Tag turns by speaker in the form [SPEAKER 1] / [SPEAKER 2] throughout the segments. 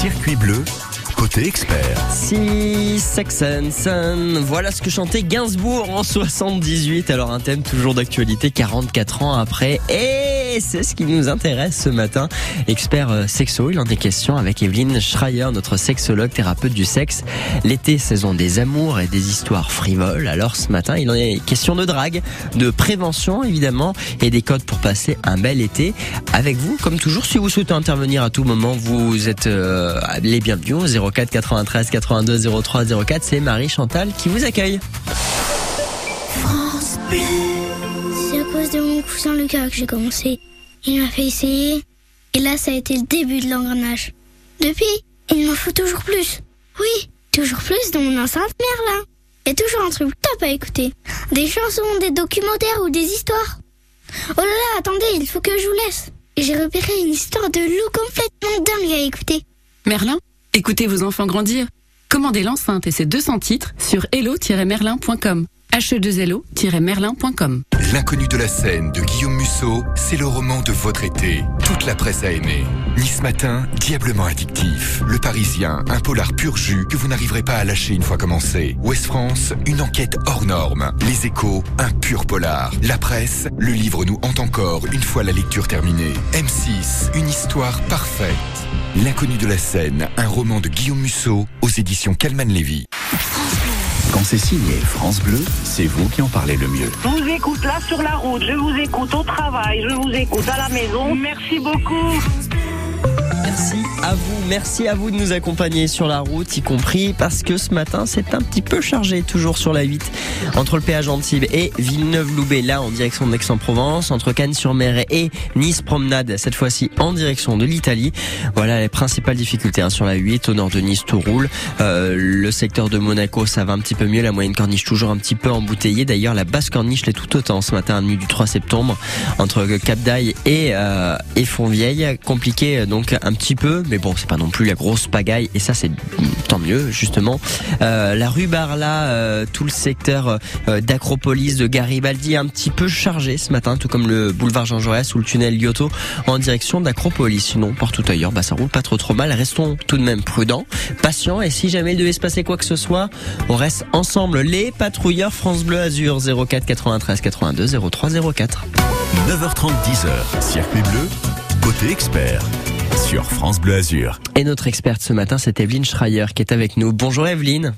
[SPEAKER 1] Circuit bleu, côté expert.
[SPEAKER 2] Si Saxon Sun, voilà ce que chantait Gainsbourg en 78. Alors un thème toujours d'actualité 44 ans après. Et c'est ce qui nous intéresse ce matin. Expert euh, sexo, il en est question avec Evelyne Schreier, notre sexologue, thérapeute du sexe. L'été, saison des amours et des histoires frivoles. Alors ce matin, il en est question de drague, de prévention évidemment et des codes pour passer un bel été. Avec vous, comme toujours, si vous souhaitez intervenir à tout moment, vous êtes euh, les bienvenus au 04 93 82 03 04. C'est Marie Chantal qui vous accueille.
[SPEAKER 3] France Bleu. Mon cousin Lucas que j'ai commencé. Il m'a fait essayer. Et là, ça a été le début de l'engrenage. Depuis, il m'en faut toujours plus. Oui, toujours plus dans mon enceinte Merlin. A toujours un truc top à écouter. Des chansons, des documentaires ou des histoires. Oh là là, attendez, il faut que je vous laisse. J'ai repéré une histoire de loup complètement dingue à écouter.
[SPEAKER 4] Merlin Écoutez vos enfants grandir. Commandez l'enceinte et ses 200 titres sur hello-merlin.com. he2lo-merlin.com.
[SPEAKER 1] L'inconnu de la scène de Guillaume Musso, c'est le roman de votre été. Toute la presse a aimé. Nice Matin, diablement addictif. Le Parisien, un polar pur jus que vous n'arriverez pas à lâcher une fois commencé. Ouest France, une enquête hors norme. Les échos, un pur polar. La presse, le livre nous hante encore une fois la lecture terminée. M6, une histoire parfaite. L'inconnu de la scène, un roman de Guillaume Musso aux éditions Calman Lévy.
[SPEAKER 5] Quand c'est signé France Bleu, c'est vous qui en parlez le mieux.
[SPEAKER 6] Je vous écoute là sur la route, je vous écoute au travail, je vous écoute à la maison. Merci beaucoup.
[SPEAKER 2] Merci à vous, merci à vous de nous accompagner sur la route, y compris parce que ce matin c'est un petit peu chargé, toujours sur la 8, entre le péage Antibes et Villeneuve-Loubet, là en direction d'Aix-en-Provence, entre Cannes-sur-Mer et Nice Promenade, cette fois-ci en direction de l'Italie. Voilà les principales difficultés hein, sur la 8, au nord de Nice tout roule. Euh, le secteur de Monaco ça va un petit peu mieux, la moyenne corniche toujours un petit peu embouteillée. D'ailleurs la basse corniche l'est tout autant ce matin, nuit du 3 septembre, entre Cap d'Aille et, euh, Fontvieille. Compliqué donc un petit peu, mais bon, c'est pas non plus la grosse pagaille, et ça c'est tant mieux justement. Euh, la rue Barla, euh, tout le secteur euh, d'Acropolis, de Garibaldi, un petit peu chargé ce matin, tout comme le boulevard Jean Jaurès ou le tunnel Lyoto en direction d'Acropolis. Sinon, partout ailleurs, bah ça roule pas trop trop mal. Restons tout de même prudents, patients, et si jamais il devait se passer quoi que ce soit, on reste ensemble les patrouilleurs France Bleu Azur 04 93 82 03 04.
[SPEAKER 1] 9h30, 10h, Circuit bleu, côté expert, sur France Bleu Azur.
[SPEAKER 2] Et notre experte ce matin, c'est Evelyne Schreier qui est avec nous. Bonjour Evelyne.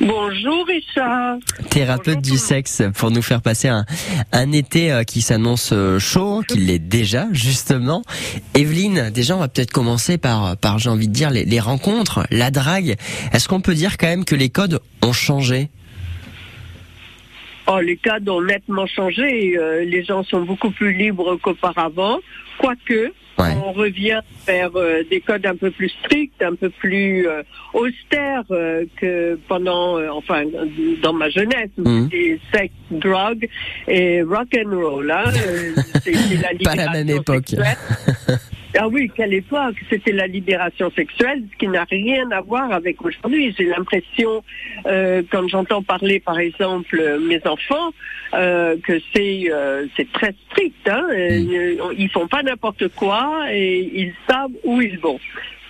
[SPEAKER 6] Bonjour Richard.
[SPEAKER 2] thérapeute
[SPEAKER 6] Bonjour,
[SPEAKER 2] du sexe pour nous faire passer un, un été euh, qui s'annonce euh, chaud, qui l'est déjà justement. Evelyne, déjà on va peut-être commencer par, par j'ai envie de dire les, les rencontres, la drague. Est-ce qu'on peut dire quand même que les codes ont changé?
[SPEAKER 6] Oh, les cadres ont nettement changé. euh, les gens sont beaucoup plus libres qu'auparavant. Quoique,
[SPEAKER 2] Ouais.
[SPEAKER 6] on revient vers euh, des codes un peu plus stricts, un peu plus euh, austères euh, que pendant, enfin, dans ma jeunesse, où
[SPEAKER 2] Mhm.
[SPEAKER 6] c'était sex, drogue et rock and roll. Hein, c'était la
[SPEAKER 2] Pas la même
[SPEAKER 6] libération
[SPEAKER 2] époque.
[SPEAKER 6] sexuelle. Ah oui, quelle époque C'était la libération sexuelle, ce qui n'a rien à voir avec aujourd'hui. J'ai l'impression, euh, quand j'entends parler, par exemple, mes enfants, euh, que c'est euh, c'est très strict. Hein Euh, Ils font pas n'importe quoi et ils savent où ils vont.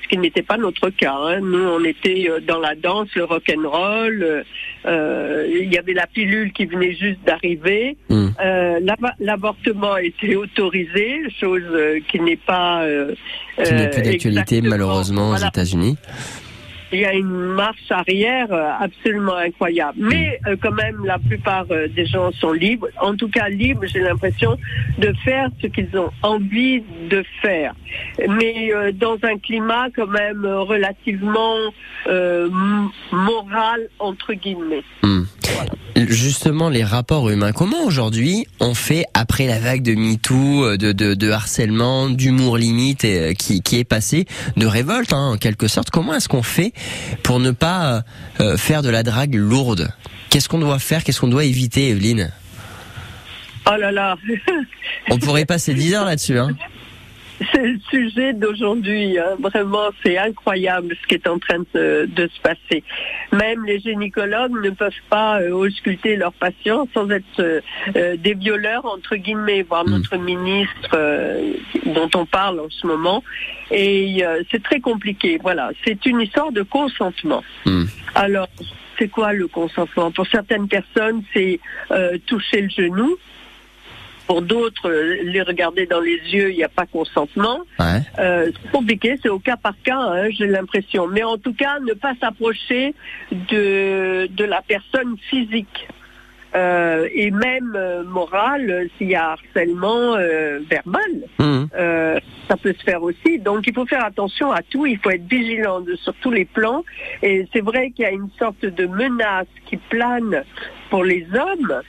[SPEAKER 6] Ce qui n'était pas notre cas. hein. Nous, on était euh, dans la danse, le rock and roll. euh, euh, Il y avait la pilule qui venait juste d'arriver.
[SPEAKER 2] Hmm.
[SPEAKER 6] Euh, L'avortement était autorisé, chose qui n'est pas euh,
[SPEAKER 2] Qui n'est plus d'actualité malheureusement aux
[SPEAKER 6] Voilà.
[SPEAKER 2] États-Unis.
[SPEAKER 6] Il y a une marche arrière euh, absolument incroyable. Mais euh, quand même, la plupart euh, des gens sont libres. En tout cas, libres, j'ai l'impression, de faire ce qu'ils ont envie de faire. Mais dans un climat quand même relativement moral, entre guillemets.
[SPEAKER 2] Hmm. Justement, les rapports humains. Comment aujourd'hui on fait après la vague de MeToo, de, harcèlement, d'humour limite qui, est passé, de révolte hein, en quelque sorte? Comment est-ce qu'on fait pour ne pas euh, euh, faire de la drague lourde. Qu'est-ce qu'on doit faire? Qu'est-ce qu'on doit éviter, Evelyne?
[SPEAKER 6] Oh là là.
[SPEAKER 2] On pourrait passer 10 heures là-dessus. Hein
[SPEAKER 6] c'est le sujet d'aujourd'hui. hein. Vraiment, c'est incroyable ce qui est en train de, se- de se passer. Même les gynécologues ne peuvent pas euh, ausculter leurs patients sans être euh, euh, des violeurs, entre guillemets, voir
[SPEAKER 2] Mm.
[SPEAKER 6] notre ministre euh, dont on parle en ce moment. Et c'est très compliqué. Voilà, c'est une histoire de consentement.
[SPEAKER 2] Mm.
[SPEAKER 6] Alors, c'est quoi le consentement? Pour certaines personnes, c'est toucher le genou. Pour d'autres, euh, les regarder dans les yeux, il n'y a pas consentement.
[SPEAKER 2] Ouais.
[SPEAKER 6] Euh, c'est compliqué, c'est au cas par cas, hein, j'ai l'impression. Mais en tout cas, ne pas s'approcher de, de la personne physique. Euh, et même euh, moral, euh, s'il y a harcèlement euh, verbal, euh, ça peut se faire aussi. Donc il faut faire attention à tout, il faut être vigilant de- sur tous les plans. Et c'est vrai qu'il y a une sorte de menace qui plane pour les hommes,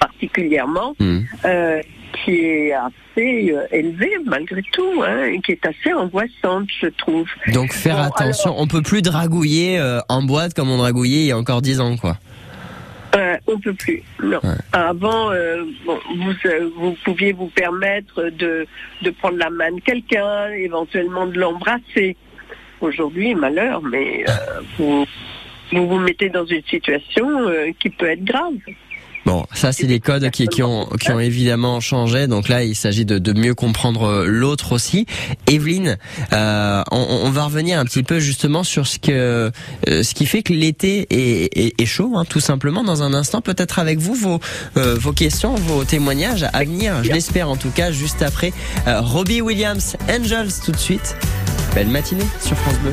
[SPEAKER 6] particulièrement,
[SPEAKER 2] Mhm.
[SPEAKER 6] euh, qui est assez euh, élevée malgré tout, hein, et qui est assez angoissante, je trouve.
[SPEAKER 2] Donc faire
[SPEAKER 6] Bon,
[SPEAKER 2] attention, on peut plus dragouiller euh, en boîte comme on dragouillait il y a encore 10 ans quoi.
[SPEAKER 6] Euh, on peut plus. Non.
[SPEAKER 2] Ouais.
[SPEAKER 6] Avant, euh, bon, vous, euh, vous pouviez vous permettre de, de prendre la main de quelqu'un, éventuellement de l'embrasser. Aujourd'hui, malheur, mais vous, vous vous mettez dans une situation qui peut être grave.
[SPEAKER 2] Bon, ça c'est des codes qui, qui ont qui ont évidemment changé. Donc là, il s'agit de, de mieux comprendre euh, l'autre aussi. Evelyne, euh, on, on va revenir un petit peu justement sur ce que euh, ce qui fait que l'été est, est, est chaud, hein, tout simplement. Dans un instant, peut-être avec vous vos euh, vos questions, vos témoignages à venir. Je l'espère en tout cas juste après euh, Robbie Williams, Angels tout de suite. Belle matinée sur France Bleu.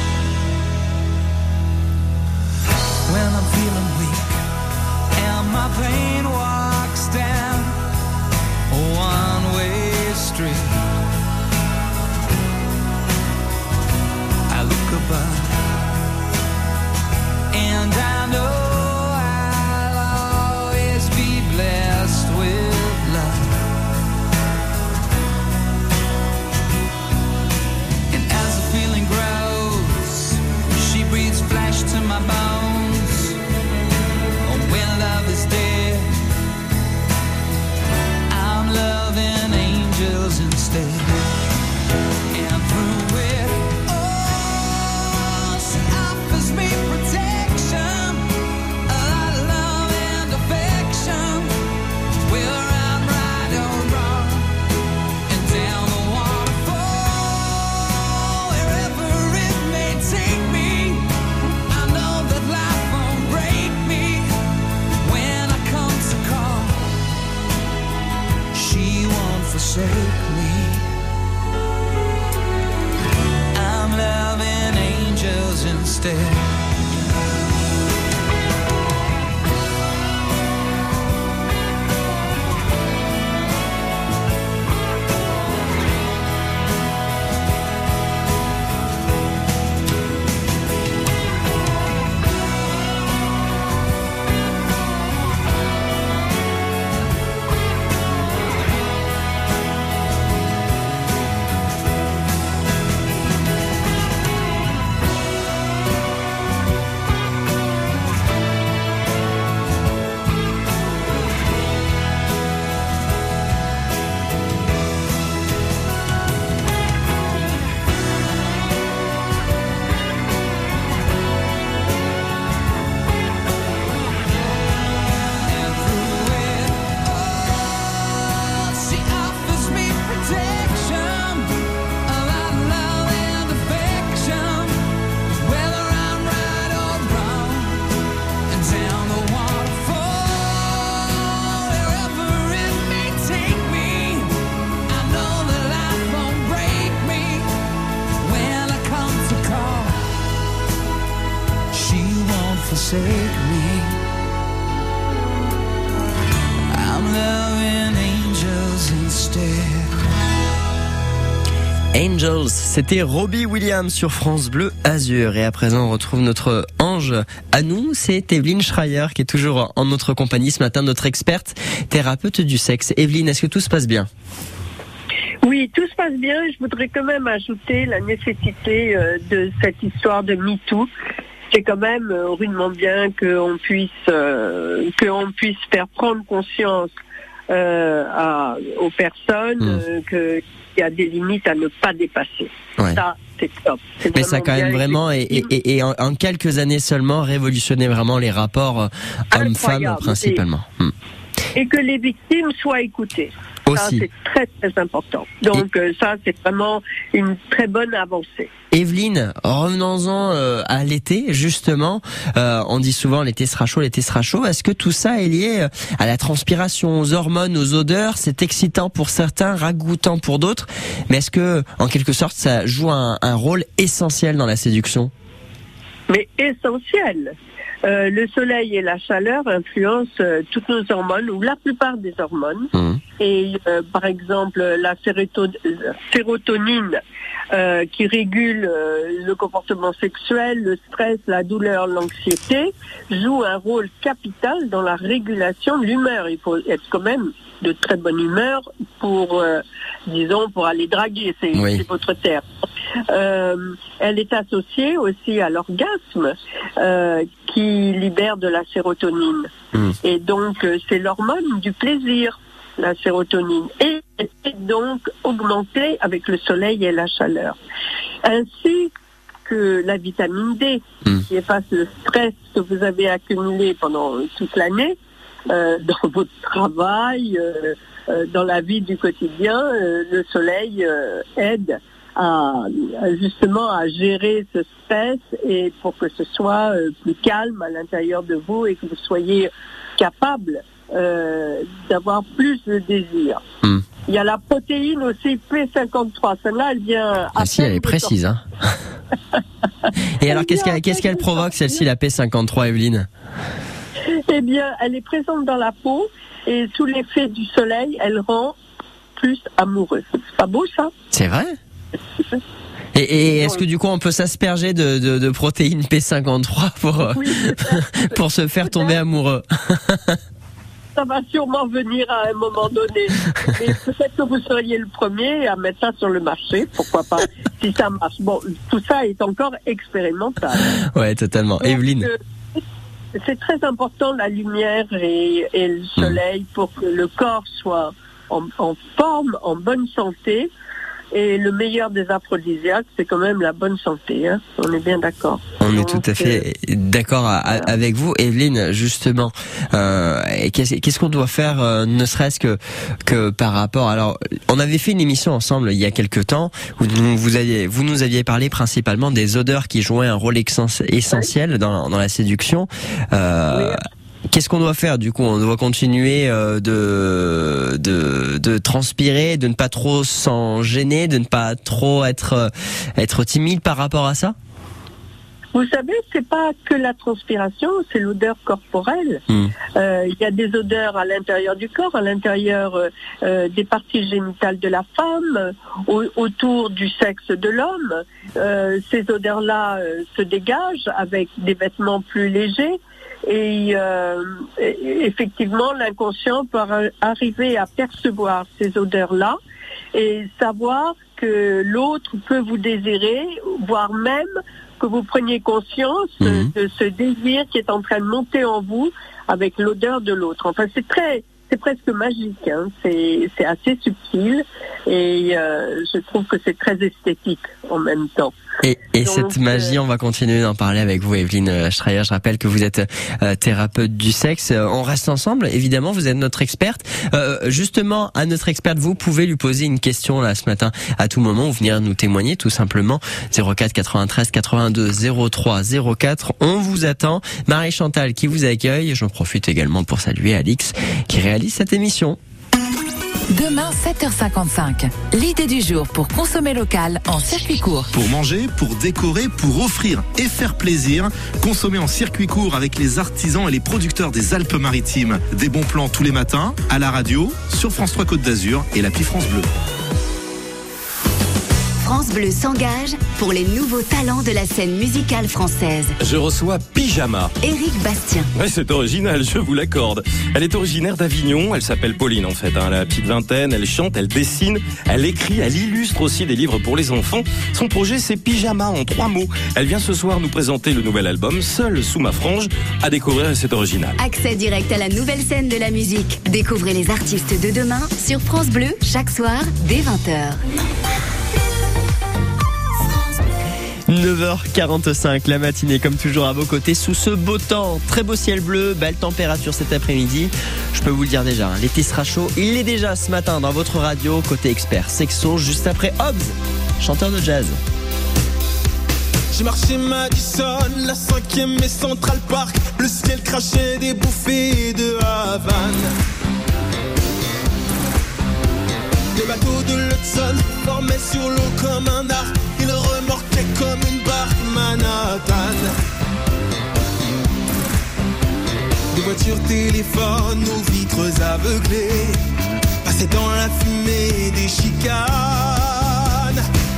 [SPEAKER 2] C'était Robbie Williams sur France Bleu Azur. Et à présent, on retrouve notre ange à nous, c'est Evelyne Schreier qui est toujours en notre compagnie ce matin, notre experte thérapeute du sexe. Evelyne, est-ce que tout se passe bien?
[SPEAKER 6] Oui, tout se passe bien. Je voudrais quand même ajouter la nécessité euh, de cette histoire de MeToo. C'est quand même euh, rudement bien qu'on puisse, euh, qu'on puisse faire prendre conscience à- aux personnes
[SPEAKER 2] Mm.
[SPEAKER 6] euh, que- qu'il y a des limites à ne pas dépasser.
[SPEAKER 2] Ouais.
[SPEAKER 6] Ça, c'est top.
[SPEAKER 2] Mais ça a quand même vraiment, et, et- et- et en, en quelques années seulement, révolutionné vraiment les rapports euh, hommes-femmes principalement. Hmm.
[SPEAKER 6] Et que les victimes soient écoutées. Ça,
[SPEAKER 2] Aussi.
[SPEAKER 6] c'est très très important. Donc euh, ça, c'est vraiment une très bonne avancée.
[SPEAKER 2] Evelyne, revenons-en euh, à l'été, justement. Euh, on dit souvent l'été sera chaud, l'été sera chaud. Est-ce que tout ça est lié euh, à la transpiration, aux hormones, aux odeurs? C'est excitant pour certains, ragoûtant pour d'autres. Mais est-ce que, en quelque sorte, ça joue un, un rôle essentiel dans la séduction?
[SPEAKER 6] Mais essentiel. Euh, le soleil et la chaleur influencent euh, toutes nos hormones ou la plupart des hormones.
[SPEAKER 2] Mhm.
[SPEAKER 6] Et euh, par exemple, la sérotonine euh, qui régule le comportement sexuel, le stress, la douleur, l'anxiété, joue un rôle capital dans la régulation de l'humeur. Il faut être quand même de très bonne humeur pour, euh, disons, pour aller draguer, c'est
[SPEAKER 2] Oui.
[SPEAKER 6] votre terme. Euh, elle est associée aussi à l'orgasme euh, qui libère de la sérotonine.
[SPEAKER 2] Mm.
[SPEAKER 6] Et donc, euh, c'est l'hormone du plaisir, la sérotonine. Et elle est donc augmentée avec le soleil et la chaleur. Ainsi que la vitamine D,
[SPEAKER 2] Mm.
[SPEAKER 6] qui efface le stress que vous avez accumulé pendant toute l'année dans votre travail, euh, euh, dans la vie du quotidien. euh, le soleil euh, aide à, justement à gérer ce stress et pour que ce soit euh, plus calme à l'intérieur de vous et que vous soyez capable euh, d'avoir plus de désir.
[SPEAKER 2] Hmm.
[SPEAKER 6] Il y a la protéine aussi P53. Celle-là, elle vient.
[SPEAKER 2] Ah si, elle est précise. Hein Et alors, qu'est-ce qu'elle qu'est-ce qu'elle provoque, celle-ci, la P53, Evelyne?
[SPEAKER 6] Eh bien, elle est présente dans la peau et sous l'effet du soleil, elle rend plus amoureux. C'est pas beau ça?
[SPEAKER 2] C'est vrai? Et, et est-ce que du coup on peut s'asperger de, de, de protéines P53 pour, euh,
[SPEAKER 6] Oui,
[SPEAKER 2] pour se faire tomber amoureux?
[SPEAKER 6] Ça va sûrement venir à un moment donné. Mais peut-être que vous seriez le premier à mettre ça sur le marché, pourquoi pas, si ça marche. Bon, tout ça est encore expérimental.
[SPEAKER 2] Ouais, totalement.
[SPEAKER 6] Donc,
[SPEAKER 2] Evelyne
[SPEAKER 6] euh, c'est très important la lumière et, et le soleil pour que le corps soit en, en forme, en bonne santé. Et le meilleur des aphrodisiaques, c'est quand même la bonne santé. Hein. On est bien d'accord.
[SPEAKER 2] On est tout à fait d'accord à- à- avec vous, Evelyne. Justement, euh, qu'est-ce qu'on doit faire, euh, ne serait-ce que que par rapport. Alors, on avait fait une émission ensemble il y a quelques temps où nous, vous aviez, vous nous aviez parlé principalement des odeurs qui jouaient un rôle essentiel dans, dans la séduction. Euh, Qu'est-ce qu'on doit faire du coup On doit continuer euh, de, de de transpirer, de ne pas trop s'en gêner, de ne pas trop être euh, être timide par rapport à ça?
[SPEAKER 6] Vous savez, c'est pas que la transpiration, c'est l'odeur corporelle.
[SPEAKER 2] Hmm.
[SPEAKER 6] Euh, Il y a des odeurs à l'intérieur du corps, à l'intérieur euh, des parties génitales de la femme, au- autour du sexe de l'homme. Euh, ces odeurs-là se dégagent avec des vêtements plus légers. Et, euh, effectivement, l'inconscient peut arri- arriver à percevoir ces odeurs-là et savoir que l'autre peut vous désirer, voire même que vous preniez conscience
[SPEAKER 2] Mhm.
[SPEAKER 6] de ce désir qui est en train de monter en vous avec l'odeur de l'autre. Enfin, c'est très, c'est presque magique. Hein. C'est, c'est assez subtil et euh, je trouve que c'est très esthétique en même temps.
[SPEAKER 2] Et, et cette magie, on va continuer d'en parler avec vous, Evelyne euh, Schreier. Je rappelle que vous êtes euh, thérapeute du sexe. Euh, On reste ensemble, évidemment, vous êtes notre experte. Euh, justement, à notre experte, vous pouvez lui poser une question là ce matin, à tout moment, ou venir nous témoigner tout simplement. 04 93 82 03 04. On vous attend. Marie Chantal qui vous accueille. J'en profite également pour saluer Alix qui réalise cette émission.
[SPEAKER 7] Demain, 7h55. L'idée du jour pour consommer local en circuit court.
[SPEAKER 8] Pour manger, pour décorer, pour offrir et faire plaisir, consommer en circuit court avec les artisans et les producteurs des Alpes-Maritimes. Des bons plans tous les matins, à la radio, sur France 3 Côte d'Azur et l'appli France Bleu.
[SPEAKER 9] France Bleu s'engage pour les nouveaux talents de la scène musicale française.
[SPEAKER 10] Je reçois Pyjama.
[SPEAKER 9] Éric Bastien.
[SPEAKER 10] Ouais, c'est original, je vous l'accorde. Elle est originaire d'Avignon, elle s'appelle Pauline en fait. hein. Elle a la petite vingtaine, elle chante, elle dessine, elle écrit, elle illustre aussi des livres pour les enfants. Son projet c'est Pyjama en trois mots. Elle vient ce soir nous présenter le nouvel album Seul sous ma frange. À découvrir c'est original.
[SPEAKER 9] Accès direct à la nouvelle scène de la musique. Découvrez les artistes de demain sur France Bleu chaque soir dès 20h.
[SPEAKER 2] 9h45, la matinée comme toujours à vos côtés sous ce beau temps. Très beau ciel bleu, belle température cet après-midi. Je peux vous le dire déjà, hein, l'été sera chaud. Il l'est déjà ce matin dans votre radio côté expert. Sexo juste après Hobbs, chanteur de jazz.
[SPEAKER 11] J'ai marché Madison, la cinquième et Central Park. Le ciel crachait des bouffées de Havane. Des bateaux de l'Hudson formaient sur l'eau comme un arc. Ils comme une barque Manhattan. Des voitures téléphones aux vitres aveuglées passaient dans la fumée des chicanes.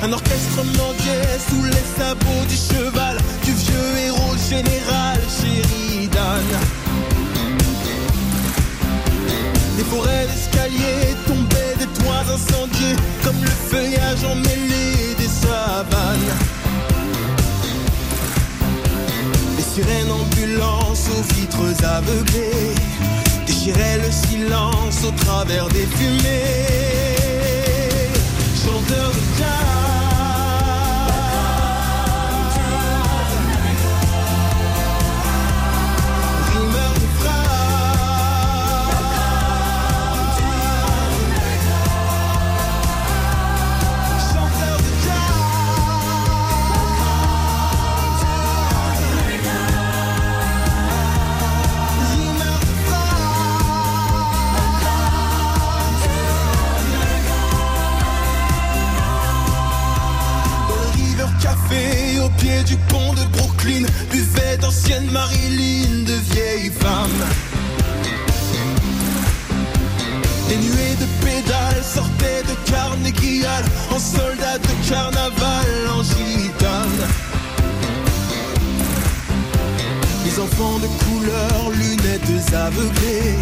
[SPEAKER 11] Un orchestre mendiait sous les sabots du cheval du vieux héros général Sheridan. Des forêts d'escaliers tombaient des toits incendiés comme le feuillage emmêlé des savanes. Ambulances aux vitres aveuglées déchiraient le silence au travers des fumées. Chanteur de jazz. Brooklyn, buvait d'anciennes Marilyn, de vieilles femmes. Des nuées de pédales sortaient de Carnegie Hall, en soldats de carnaval, en gitane. Les enfants de couleur, lunettes aveuglées,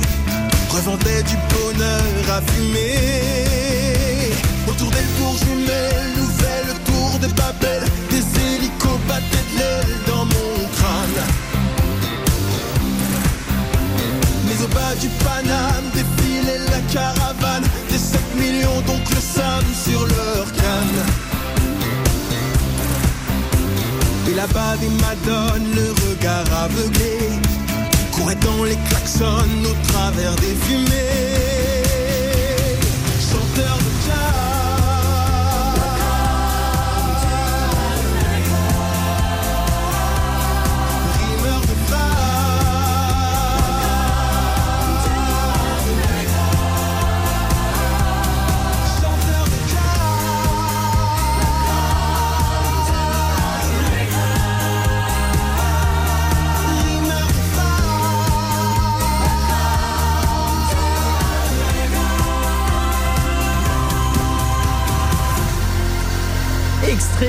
[SPEAKER 11] revendaient du bonheur à fumer. Autour des tours jumelles, nouvelle tour de des hélicos battaient de l'aile dans mon crâne. Mais au bas du Paname défilait la caravane des 7 millions d'oncles Sam sur leur canne. Et là-bas des madones, le regard aveuglé, couraient dans les klaxons au travers des fumées. Chanteur de jazz,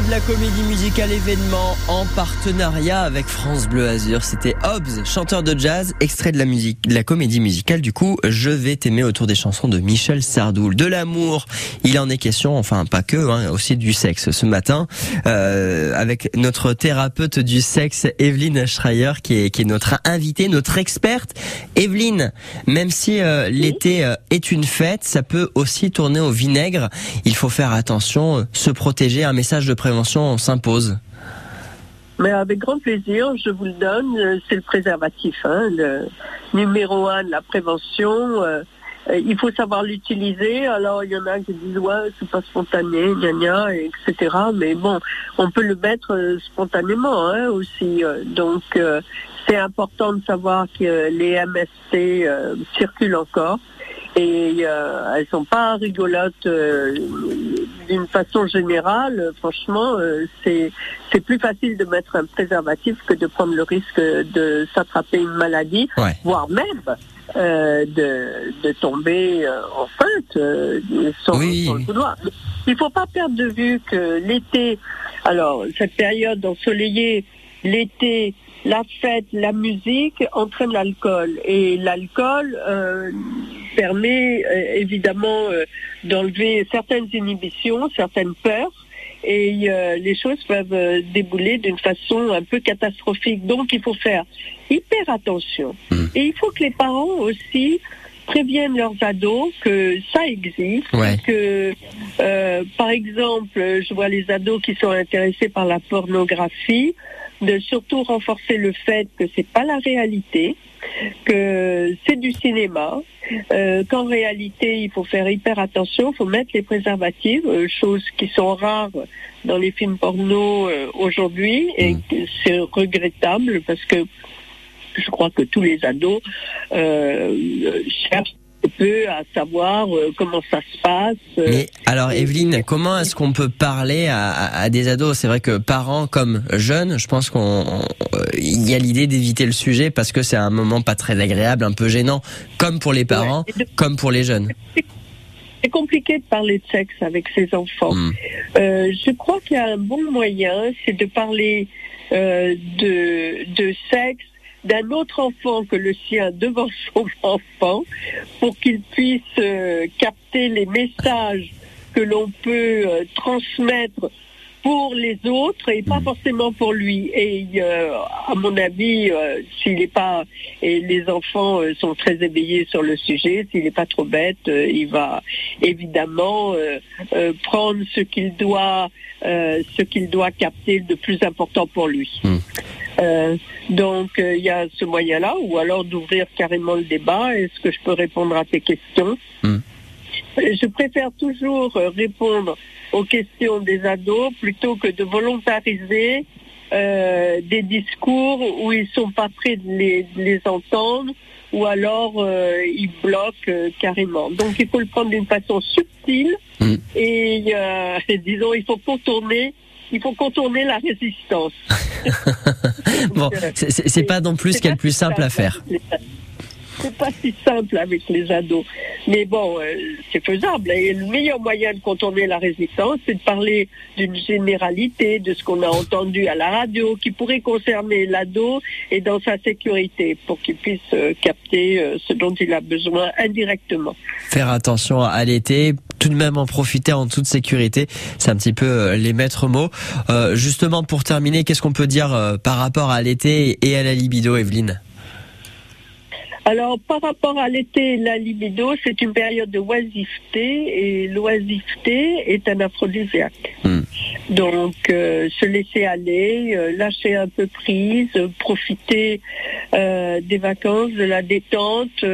[SPEAKER 11] de
[SPEAKER 2] la comédie musicale événement en partenariat avec France Bleu Azur. C'était Hobbs, chanteur de jazz, extrait de la musique, de la comédie musicale. Du coup, je vais t'aimer autour des chansons de Michel Sardoul. De l'amour, il en est question, enfin pas que, hein, aussi du sexe. Ce matin, euh, avec notre thérapeute du sexe, Evelyne Schreier, qui est, qui est notre invitée, notre experte. Evelyne, même si euh, l'été euh, est une fête, ça peut aussi tourner au vinaigre. Il faut faire attention, euh, se protéger. Un message de prévention s'impose.
[SPEAKER 6] Mais avec grand plaisir, je vous le donne. euh, C'est le préservatif, hein, le numéro un de la prévention. euh, euh, il faut savoir l'utiliser. Alors il y en a qui disent ouais c'est pas spontané, gna gna, et etc. Mais bon, on peut le mettre spontanément hein, aussi. donc c'est important de savoir que les MST circulent encore et elles sont pas rigolotes d'une façon générale. Franchement, euh, c'est c'est plus facile de mettre un préservatif que de prendre le risque de s'attraper une maladie,
[SPEAKER 2] Ouais.
[SPEAKER 6] voire même euh, de, de tomber euh, enceinte euh,
[SPEAKER 2] Oui.
[SPEAKER 6] sur le couloir. il faut pas perdre de vue que l'été, alors cette période ensoleillée, l'été, la fête, la musique entraîne l'alcool. Et l'alcool permet euh, évidemment euh, d'enlever certaines inhibitions, certaines peurs. Et euh, les choses peuvent euh, débouler d'une façon un peu catastrophique. Donc il faut faire hyper attention. Et il faut que les parents aussi préviennent leurs ados que ça existe,
[SPEAKER 2] Ouais.
[SPEAKER 6] que euh, par exemple, je vois les ados qui sont intéressés par la pornographie, de surtout renforcer le fait que c'est pas la réalité, que c'est du cinéma, euh, qu'en réalité il faut faire hyper attention, il faut mettre les préservatifs, euh, choses qui sont rares dans les films porno euh, aujourd'hui et que c'est regrettable parce que je crois que tous les ados euh, cherchent peu à savoir euh, comment ça se passe. euh,
[SPEAKER 2] Mais alors Evelyne, comment est-ce qu'on peut parler à, des ados? C'est vrai que parents comme jeunes, je pense qu'on on- euh, il y a l'idée d'éviter le sujet parce que c'est un moment pas très agréable, un peu gênant, comme pour les parents, comme pour les jeunes.
[SPEAKER 6] C'est compliqué de parler de sexe avec ses enfants. Euh, je crois qu'il y a un bon moyen, c'est de parler euh, de, de sexe d'un autre enfant que le sien devant son enfant pour qu'il puisse euh, capter les messages que l'on peut euh, transmettre pour les autres et pas forcément pour lui. Et euh, à mon avis, euh, s'il n'est pas et les enfants euh, sont très éveillés sur le sujet, s'il n'est pas trop bête, il va évidemment prendre ce qu'il doit, ce qu'il doit capter de plus important pour lui. Euh, donc euh, il y a ce moyen-là, ou alors d'ouvrir carrément le débat. Est-ce que je peux répondre à tes questions Euh, Je préfère toujours euh, répondre aux questions des ados plutôt que de volontariser euh, des discours où ils sont pas prêts de les, de les entendre ou alors euh, ils bloquent carrément. Donc il faut le prendre d'une façon subtile et euh, disons il faut contourner il faut contourner la résistance.
[SPEAKER 2] Bon, c'est- pas non plus ce qu'il y a le plus simple à faire.
[SPEAKER 6] C'est pas si simple avec les ados. Mais bon, euh, c'est faisable. Et le meilleur moyen de contourner la résistance, c'est de parler d'une généralité, de ce qu'on a entendu à la radio, qui pourrait concerner l'ado et dans sa sécurité, pour qu'il puisse euh, capter euh, ce dont il a besoin indirectement.
[SPEAKER 2] Faire attention à l'été, tout de même en profiter en toute sécurité, c'est un petit peu les maîtres mots. Justement, pour terminer, qu'est-ce qu'on peut dire par rapport à l'été et à la libido, Evelyne?
[SPEAKER 6] Alors, par rapport à l'été, la libido, c'est une période de oisiveté et l'oisiveté est un aphrodisiaque. Donc, euh, se laisser aller, euh, lâcher un peu prise, euh, profiter euh, des vacances, de la détente,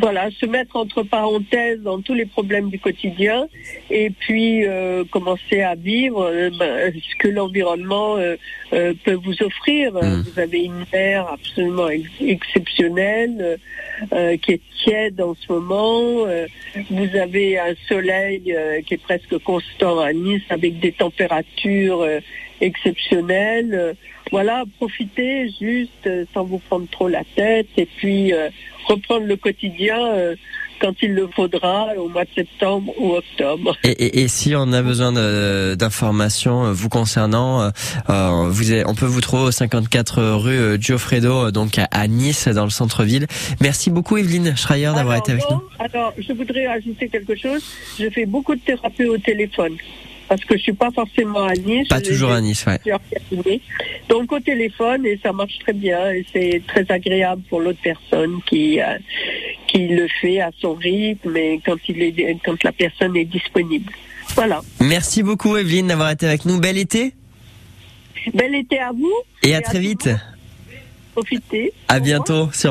[SPEAKER 6] voilà, se mettre entre parenthèses dans tous les problèmes du quotidien et puis commencer à vivre ben, ce que l'environnement peut vous offrir. Vous avez une mer absolument ex- exceptionnelle euh, euh, qui est tiède en ce moment. Euh, vous avez un soleil qui est presque constant à Nice avec des températures exceptionnelles. Voilà, profitez juste sans vous prendre trop la tête et puis reprendre le quotidien quand il le faudra au mois de septembre ou octobre.
[SPEAKER 2] et, et- et si on a besoin d'informations euh, vous concernant, euh, euh, vous on peut vous trouver au 54 rue euh, donc à, à Nice, dans le centre-ville. Merci beaucoup, Evelyne Schreier, d'avoir été avec nous.
[SPEAKER 6] alors, je voudrais ajouter quelque chose. Je fais beaucoup de thérapie au téléphone. Parce que je suis pas forcément à Nice.
[SPEAKER 2] Pas toujours à Nice, ouais.
[SPEAKER 6] Donc au téléphone et ça marche très bien et c'est très agréable pour l'autre personne qui euh, qui le fait à son rythme et quand il est quand la personne est disponible. Voilà.
[SPEAKER 2] Merci beaucoup, Evelyne, d'avoir été avec nous. Bel été
[SPEAKER 6] Bel été à vous
[SPEAKER 2] et à très vite.
[SPEAKER 6] Profitez.
[SPEAKER 2] À bientôt sur